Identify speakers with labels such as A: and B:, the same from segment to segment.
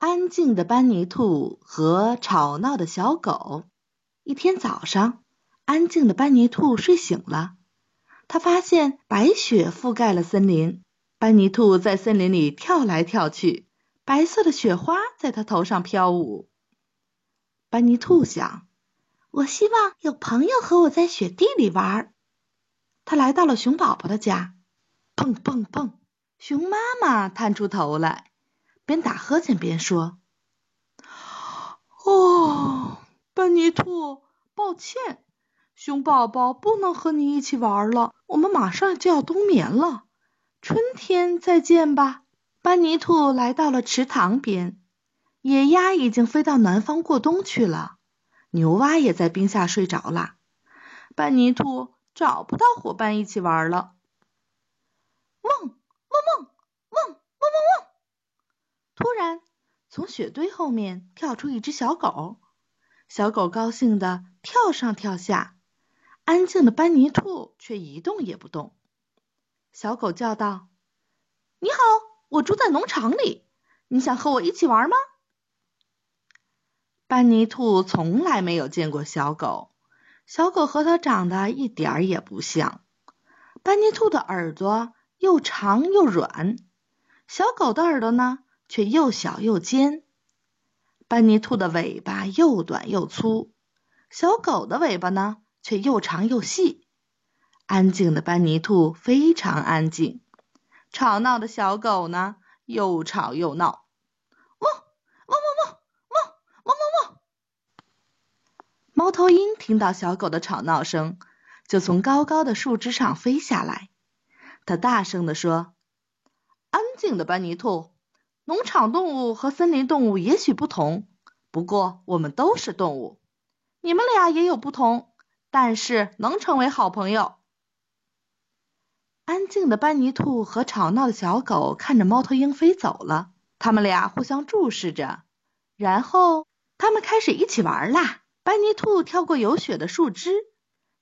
A: 安静的班尼兔和吵闹的小狗。一天早上，安静的班尼兔睡醒了，他发现白雪覆盖了森林。班尼兔在森林里跳来跳去，白色的雪花在他头上飘舞。班尼兔想：“我希望有朋友和我在雪地里玩。”他来到了熊宝宝的家，砰砰砰！熊妈妈探出头来，边打呵欠边说：“哦，班尼兔，抱歉，熊宝宝不能和你一起玩了。我们马上就要冬眠了。”春天再见吧。班尼兔来到了池塘边，野鸭已经飞到南方过冬去了，牛蛙也在冰下睡着了。班尼兔找不到伙伴一起玩了。汪汪汪汪汪汪汪！突然，从雪堆后面跳出一只小狗，小狗高兴地跳上跳下，安静的班尼兔却一动也不动。小狗叫道：“你好，我住在农场里，你想和我一起玩吗？”班尼兔从来没有见过小狗，小狗和它长得一点儿也不像。班尼兔的耳朵又长又软，小狗的耳朵呢却又小又尖。班尼兔的尾巴又短又粗，小狗的尾巴呢却又长又细。安静的班尼兔非常安静，吵闹的小狗呢又吵又闹，汪汪汪汪汪汪汪汪！猫头鹰听到小狗的吵闹声，就从高高的树枝上飞下来。它大声地说：“安静的班尼兔，农场动物和森林动物也许不同，不过我们都是动物。你们俩也有不同，但是能成为好朋友。”安静的班尼兔和吵闹的小狗看着猫头鹰飞走了，他们俩互相注视着，然后他们开始一起玩啦。班尼兔跳过有雪的树枝，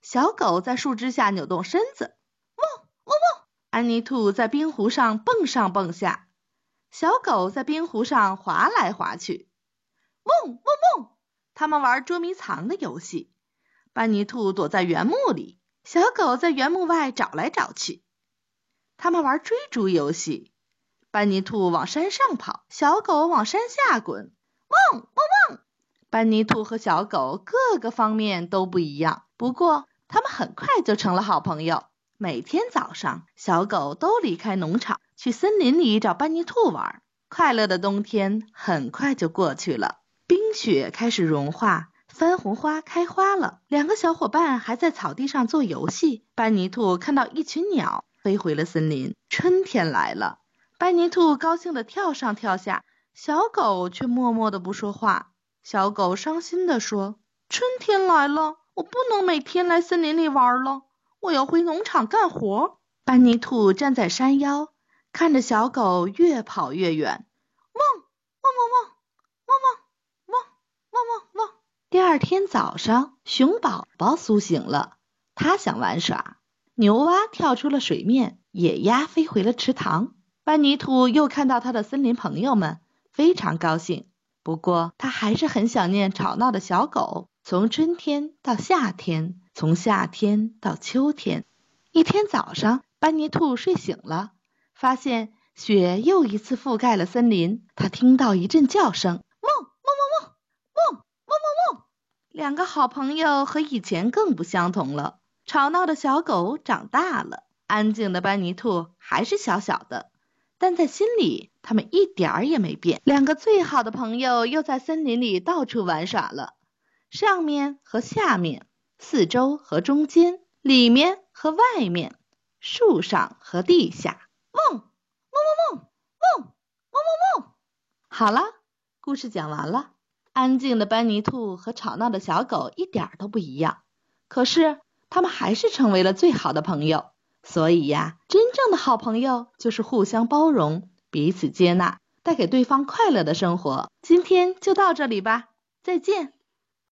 A: 小狗在树枝下扭动身子，汪汪汪！安妮兔在冰湖上蹦上蹦下，小狗在冰湖上滑来滑去，汪汪汪！他们玩捉迷藏的游戏，班尼兔躲在原木里，小狗在原木外找来找去。他们玩追逐游戏，班尼兔往山上跑，小狗往山下滚。汪汪汪！班尼兔和小狗各个方面都不一样，不过他们很快就成了好朋友。每天早上，小狗都离开农场，去森林里找班尼兔玩。快乐的冬天很快就过去了，冰雪开始融化，番红花开花了。两个小伙伴还在草地上做游戏。班尼兔看到一群鸟。飞回了森林。春天来了，班尼兔高兴地跳上跳下，小狗却默默地不说话。小狗伤心地说：“春天来了，我不能每天来森林里玩了，我要回农场干活。”班尼兔站在山腰，看着小狗越跑越远，汪汪汪汪汪汪汪汪汪汪。第二天早上，熊宝宝苏醒了，他想玩耍。牛蛙跳出了水面，野鸭飞回了池塘。班尼兔又看到他的森林朋友们，非常高兴。不过，他还是很想念吵闹的小狗。从春天到夏天，从夏天到秋天。一天早上，班尼兔睡醒了，发现雪又一次覆盖了森林。他听到一阵叫声：汪汪汪汪汪汪汪汪！两个好朋友和以前更不相同了。吵闹的小狗长大了，安静的班尼兔还是小小的，但在心里，他们一点儿也没变。两个最好的朋友又在森林里到处玩耍了，上面和下面，四周和中间，里面和外面，树上和地下。嗡嗡嗡嗡嗡嗡嗡！好了，故事讲完了。安静的班尼兔和吵闹的小狗一点都不一样，可是他们还是成为了最好的朋友。所以呀，真正的好朋友就是互相包容，彼此接纳，带给对方快乐的生活。今天就到这里吧，再见。